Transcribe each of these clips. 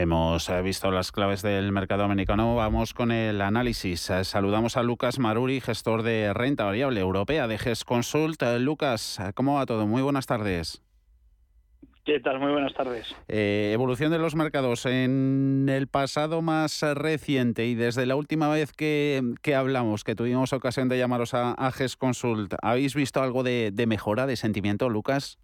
Hemos eh, visto las claves del mercado americano. Vamos con el análisis. Eh, saludamos a Lucas Maruri, gestor de renta variable europea de GES Consult. Eh, Lucas, ¿cómo va todo? Muy buenas tardes. ¿Qué tal? Muy buenas tardes. evolución de los mercados en el pasado más reciente y desde la última vez que, hablamos, que tuvimos ocasión de llamaros a, GES Consult, ¿habéis visto algo de mejora de sentimiento, Lucas?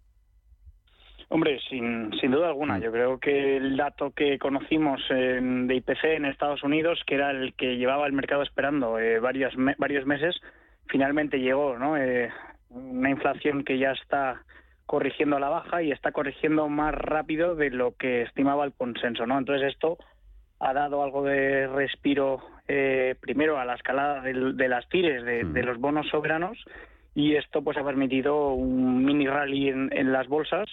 Hombre, sin, sin duda alguna. Mm. Yo creo que el dato que conocimos de IPC en Estados Unidos, que era el que llevaba el mercado esperando eh, varios, varios meses, finalmente llegó, ¿no? Eh, una inflación que ya está corrigiendo a la baja y está corrigiendo más rápido de lo que estimaba el consenso, ¿no? Entonces esto ha dado algo de respiro eh, primero a la escalada de, las tires de, mm. de, los bonos soberanos y esto pues ha permitido un mini rally en, en las bolsas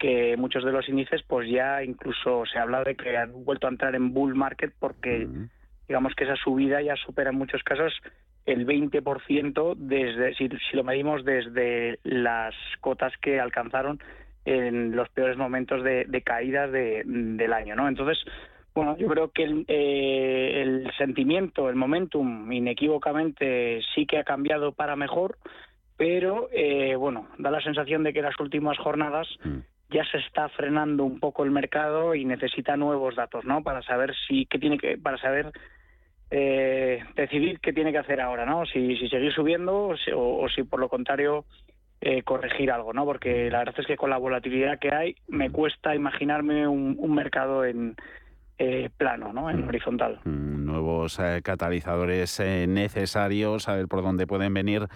que muchos de los índices pues ya incluso se habla de que han vuelto a entrar en bull market porque digamos que esa subida ya supera en muchos casos el 20% desde si, lo medimos desde las cotas que alcanzaron en los peores momentos de, de caída del año, ¿no? Entonces, bueno, yo creo que el, eh, el, sentimiento, el momentum, inequívocamente sí que ha cambiado para mejor, pero eh, bueno, da la sensación de que las últimas jornadas mm ya se está frenando un poco el mercado y necesita nuevos datos, ¿no? Para saber si qué tiene que para saber eh, decidir qué tiene que hacer ahora, ¿no? Si, si seguir subiendo o, si por lo contrario eh, corregir algo, ¿no? Porque la verdad es que con la volatilidad que hay me cuesta imaginarme un mercado en, eh, plano, ¿no? en mm. horizontal. Mm, nuevos eh, catalizadores eh, necesarios, a ver por dónde pueden venir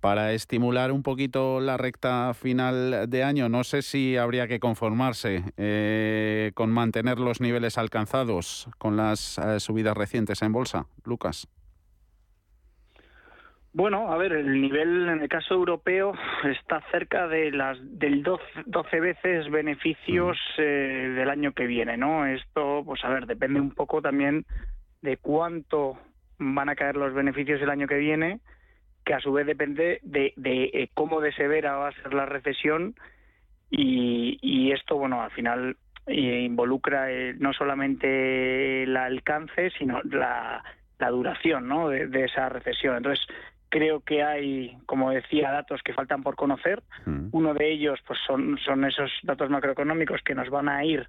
para estimular un poquito la recta final de año. No sé si habría que conformarse con mantener los niveles alcanzados con las subidas recientes en bolsa. Lucas. Bueno, a ver, el nivel en el caso europeo está cerca de las del 12, veces beneficios eh, del año que viene, ¿no? Esto, pues a ver, depende un poco también de cuánto van a caer los beneficios el año que viene, que a su vez depende de, eh, cómo de severa va a ser la recesión y, esto, bueno, al final eh, involucra no solamente el alcance, sino la, duración ¿no? de, de, esa recesión. Entonces, Creo que hay, como decía, datos que faltan por conocer. Mm. Uno de ellos pues son, son esos datos macroeconómicos que nos van a ir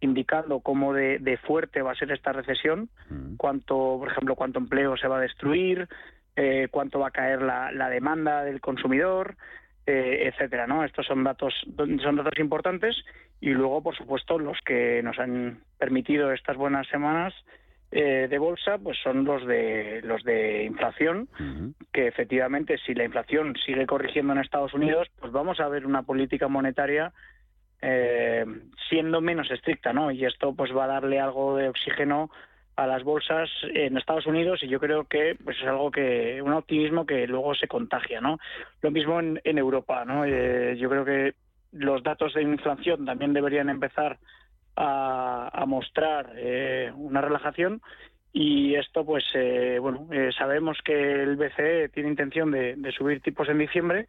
indicando cómo de, fuerte va a ser esta recesión, mm. cuánto, por ejemplo, cuánto empleo se va a destruir, eh, cuánto va a caer la, demanda del consumidor, eh, etcétera, ¿no? Estos son datos son datos importantes y luego, por supuesto, los que nos han permitido estas buenas semanas eh, de bolsa pues son los de los de inflación que efectivamente si la inflación sigue corrigiendo en Estados Unidos pues vamos a ver una política monetaria eh, siendo menos estricta no y esto pues va a darle algo de oxígeno a las bolsas en Estados Unidos y yo creo que pues es algo que un optimismo que luego se contagia no lo mismo en, Europa no eh, yo creo que los datos de inflación también deberían empezar a, mostrar eh, una relajación y esto pues eh, bueno eh, sabemos que el BCE tiene intención de, subir tipos en diciembre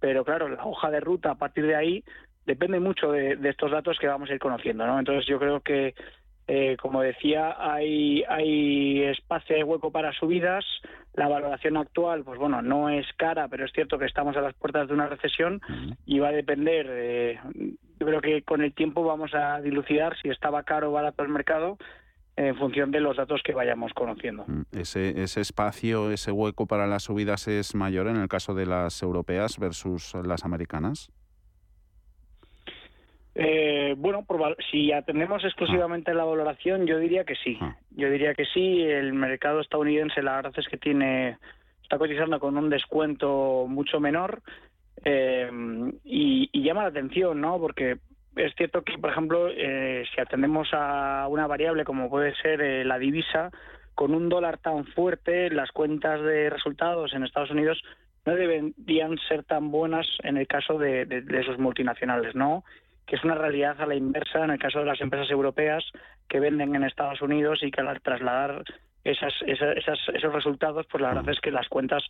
pero claro la hoja de ruta a partir de ahí depende mucho de, estos datos que vamos a ir conociendo no entonces yo creo que como decía hay hay espacio y hueco para subidas la valoración actual pues bueno no es cara pero es cierto que estamos a las puertas de una recesión y va a depender yo creo que con el tiempo vamos a dilucidar si estaba caro o barato el mercado en función de los datos que vayamos conociendo. Mm, ese, ese espacio, ese hueco para las subidas es mayor en el caso de las europeas versus las americanas. Eh, bueno, si atendemos exclusivamente ah. la valoración, yo diría que sí. Ah. Yo diría que sí. El mercado estadounidense, la verdad es que tiene está cotizando con un descuento mucho menor eh, y, llama la atención, ¿no? Porque es cierto que, por ejemplo, eh, si atendemos a una variable como puede ser eh, la divisa, con un dólar tan fuerte, las cuentas de resultados en Estados Unidos no deberían ser tan buenas en el caso de, esos multinacionales, ¿no? Que es una realidad a la inversa en el caso de las empresas europeas que venden en Estados Unidos y que al trasladar esas, esos resultados, pues la verdad es que las cuentas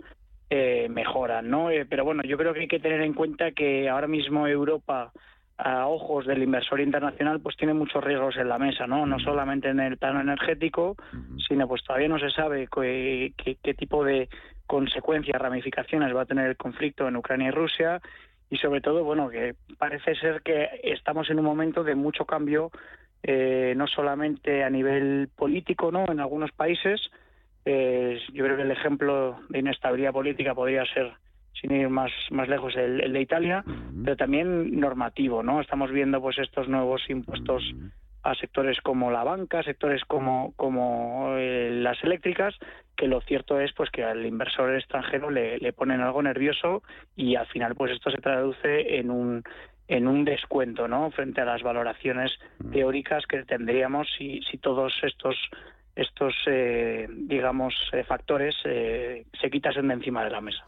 eh, mejoran, ¿no? Eh, pero bueno, yo creo que hay que tener en cuenta que ahora mismo Europa a ojos del inversor internacional, pues tiene muchos riesgos en la mesa, ¿no? No solamente en el plano energético, sino pues todavía no se sabe qué, qué, tipo de consecuencias, ramificaciones va a tener el conflicto en Ucrania y Rusia y sobre todo, bueno, que parece ser que estamos en un momento de mucho cambio, eh, no solamente a nivel político, ¿no? En algunos países, eh, yo creo que el ejemplo de inestabilidad política podría ser sin ir más, más lejos, el, de Italia, pero también normativo, ¿no? Estamos viendo pues estos nuevos impuestos a sectores como la banca, sectores como, como eh, las eléctricas, que lo cierto es pues que al inversor extranjero le, le ponen algo nervioso y al final pues esto se traduce en un en un descuento, ¿no? Frente a las valoraciones teóricas que tendríamos si, si todos estos estos, eh, digamos, eh, factores eh, se quitasen de encima de la mesa.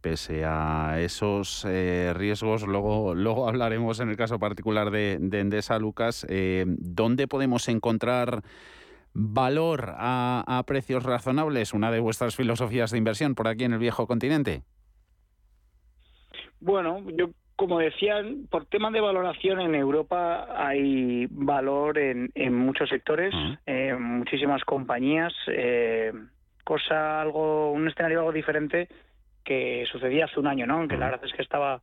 pese a esos riesgos, luego, luego hablaremos en el caso particular de, Endesa, Lucas, ¿dónde podemos encontrar valor a, a precios razonables? Una de vuestras filosofías de inversión por aquí en el viejo continente. Bueno, yo como decían, por tema de valoración en Europa hay valor en, muchos sectores, en muchísimas compañías, eh, cosa algo, un escenario algo diferente que sucedía hace un año, ¿no? Que la verdad es que estaba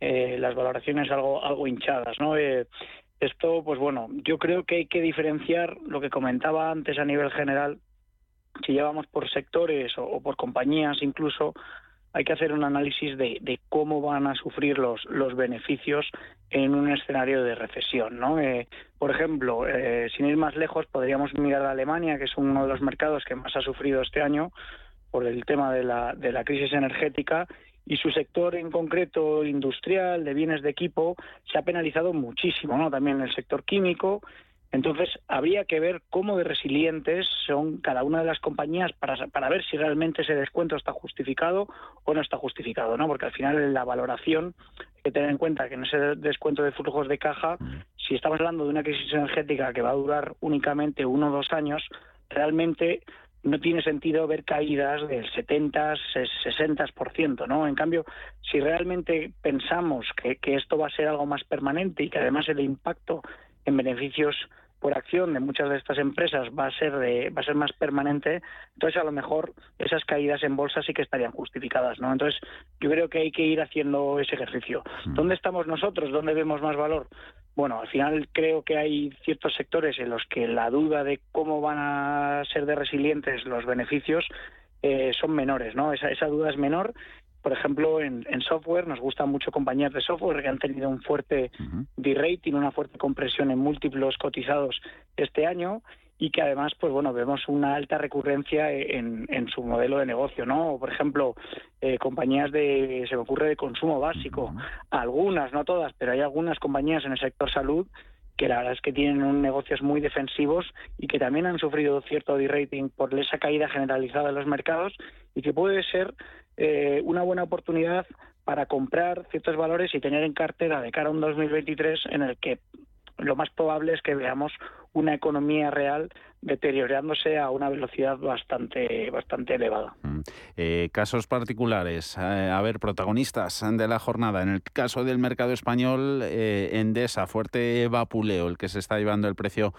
eh, las valoraciones algo algo hinchadas, ¿no? Eh, esto, pues bueno, yo creo que hay que diferenciar lo que comentaba antes a nivel general, si llevamos por sectores o por compañías incluso, hay que hacer un análisis de, cómo van a sufrir los, los beneficios en un escenario de recesión. ¿no? Eh, por ejemplo, eh, sin ir más lejos, podríamos mirar a Alemania, que es uno de los mercados que más ha sufrido este año por el tema de la, de la crisis energética y su sector en concreto industrial, de bienes de equipo, se ha penalizado muchísimo, ¿no? También el sector químico entonces, habría que ver cómo de resilientes son cada una de las compañías para, para ver si realmente ese descuento está justificado o no está justificado, ¿no? Porque al final en la valoración hay que tener en cuenta que en ese descuento de flujos de caja, si estamos hablando de una crisis energética que va a durar únicamente uno o dos años, realmente no tiene sentido ver caídas del 70, 60%, ¿no? En cambio, si realmente pensamos que, que esto va a ser algo más permanente y que además el impacto en beneficios por acción de muchas de estas empresas va a ser va a ser más permanente, entonces a lo mejor esas caídas en bolsa sí que estarían justificadas, ¿no? Entonces yo creo que hay que ir haciendo ese ejercicio. Mm. ¿Dónde estamos nosotros? ¿Dónde vemos más valor? Bueno, al final creo que hay ciertos sectores en los que la duda de cómo van a ser de resilientes los beneficios eh, son menores, ¿no? Esa, esa duda es menor por ejemplo, en, software nos gustan mucho compañías de software que han tenido un fuerte D-rating, una fuerte compresión en múltiplos cotizados este año y que además, pues bueno, vemos una alta recurrencia en, su modelo de negocio, ¿no? Por ejemplo, eh, compañías de, se me ocurre, de consumo básico, algunas, no todas, pero hay algunas compañías en el sector salud que la verdad es que tienen un negocios muy defensivos y que también han sufrido cierto de-rating por esa caída generalizada de los mercados y que puede ser eh, una buena oportunidad para comprar ciertos valores y tener en cartera de cara a un 2023 en el que lo más probable es que veamos una economía real deteriorándose a una velocidad bastante bastante elevada. Mm. Eh, casos particulares, eh, a ver, protagonistas de la jornada. En el caso del mercado español, Endesa, fuerte vapuleo, el que se está llevando el precio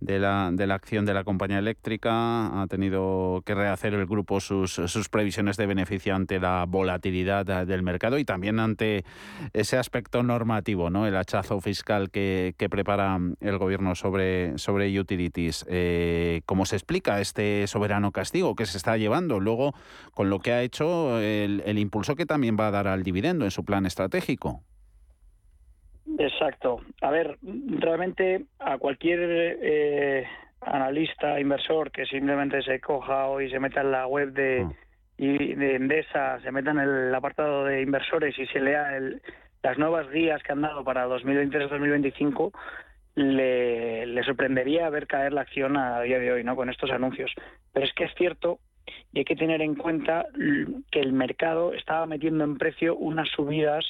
de la, de la acción de la compañía eléctrica. Ha tenido que rehacer el grupo sus, sus previsiones de beneficio ante la volatilidad del mercado y también ante ese aspecto normativo, ¿no? el hachazo fiscal que, que prepara el gobierno sobre, sobre utilities. Eh, ¿Cómo se explica este soberano castigo que se está llevando? Luego, con lo que ha hecho, el, el impulso que también va a dar al dividendo en su plan estratégico. Exacto. A ver, realmente a cualquier eh, analista, inversor que simplemente se coja hoy se meta en la web de, y de Endesa, se meta en el apartado de inversores y se lea las nuevas guías que han dado para 2023-2025, le, le sorprendería ver caer la acción a día de hoy, ¿no? Con estos anuncios. Pero es que es cierto y hay que tener en cuenta que el mercado estaba metiendo en precio unas subidas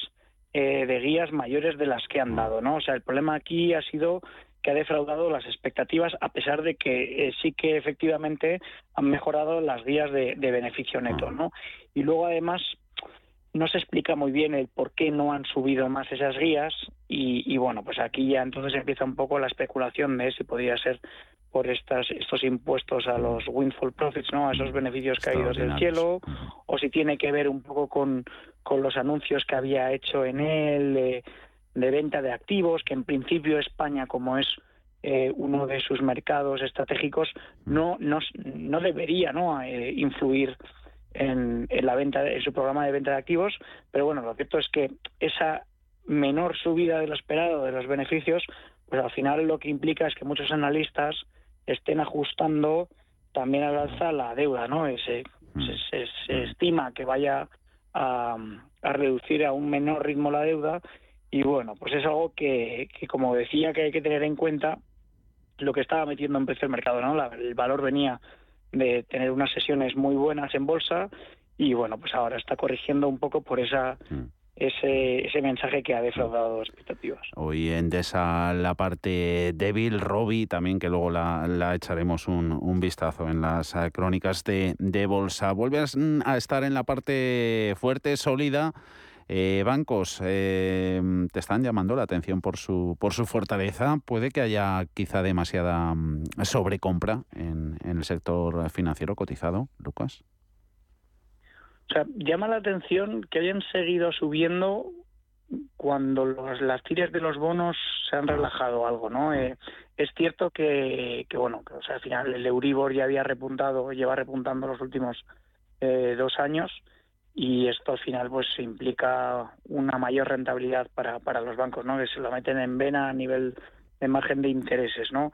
eh, de guías mayores de las que han dado, ¿no? O sea, el problema aquí ha sido que ha defraudado las expectativas a pesar de que eh, sí que efectivamente han mejorado las guías de, beneficio neto, ¿no? Y luego además no se explica muy bien el por qué no han subido más esas guías y, bueno, pues aquí ya entonces empieza un poco la especulación de si podría ser por estas, estos impuestos a los windfall profits, ¿no? a esos beneficios caídos del cielo, o si tiene que ver un poco con, con los anuncios que había hecho en él de venta de activos, que en principio España, como es eh, uno de sus mercados estratégicos, no, no, no debería ¿no? Eh, influir en, la venta, en su programa de venta de activos, pero bueno, lo cierto es que esa menor subida de lo esperado de los beneficios, pues al final lo que implica es que muchos analistas estén ajustando también al alza la deuda, ¿no? Se, mm. se, estima que vaya a, a reducir a un menor ritmo la deuda y bueno, pues es algo que, como decía, que hay que tener en cuenta lo que estaba metiendo en precio el mercado, ¿no? el valor venía de tener unas sesiones muy buenas en bolsa y bueno, pues ahora está corrigiendo un poco por esa mm. Ese, ese mensaje que ha defraudado expectativas. Hoy en esa la parte débil, Robbie, también que luego la, echaremos un, vistazo en las crónicas de, de bolsa. Vuelves a estar en la parte fuerte, sólida. Eh, bancos eh, te están llamando la atención por su, por su fortaleza. ¿Puede que haya quizá demasiada mm, sobrecompra en el sector financiero cotizado, Lucas? Llama la atención que hayan seguido subiendo cuando las tiras de los bonos se han relajado algo, ¿no? Eh, es cierto que, que bueno, que, o sea, al final el Euribor ya había repuntado, lleva repuntando los últimos dos años, y esto al final pues implica una mayor rentabilidad para, para los bancos, ¿no? Que se lo meten en vena a nivel de margen de intereses, ¿no?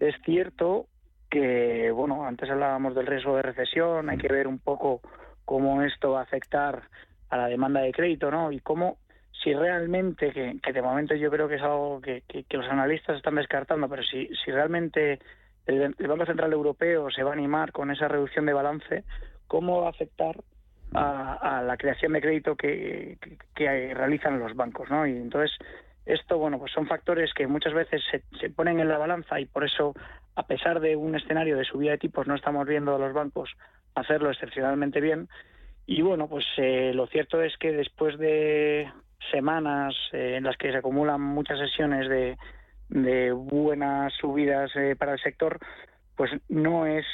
Es cierto que, bueno, antes hablábamos del riesgo de recesión, hay que ver un poco cómo esto va a afectar a la demanda de crédito, ¿no? Y cómo, si realmente, que, de momento yo creo que es algo que, los analistas están descartando, pero si, si realmente el Banco Central Europeo se va a animar con esa reducción de balance, ¿cómo va a afectar a, la creación de crédito que, realizan los bancos, ¿no? Y entonces esto, bueno, pues son factores que muchas veces se, ponen en la balanza y por eso, a pesar de un escenario de subida de tipos, no estamos viendo a los bancos hacerlo excepcionalmente bien. Y bueno, pues eh, lo cierto es que después de semanas eh, en las que se acumulan muchas sesiones de, de buenas subidas eh, para el sector, pues no es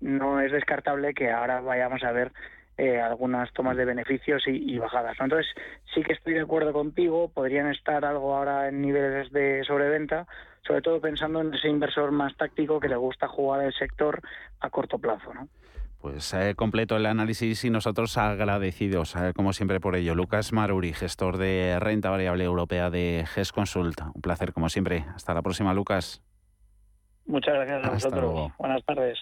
no es descartable que ahora vayamos a ver eh, algunas tomas de beneficios y, bajadas. Entonces, sí que estoy de acuerdo contigo, podrían estar algo ahora en niveles de sobreventa, sobre todo pensando en ese inversor más táctico que le gusta jugar el sector a corto plazo. ¿no? Pues eh, completo el análisis y nosotros agradecidos, eh, como siempre, por ello. Lucas Maruri, gestor de renta variable europea de GES Consult. Un placer, como siempre. Hasta la próxima, Lucas. Muchas gracias a vosotros. Buenas tardes.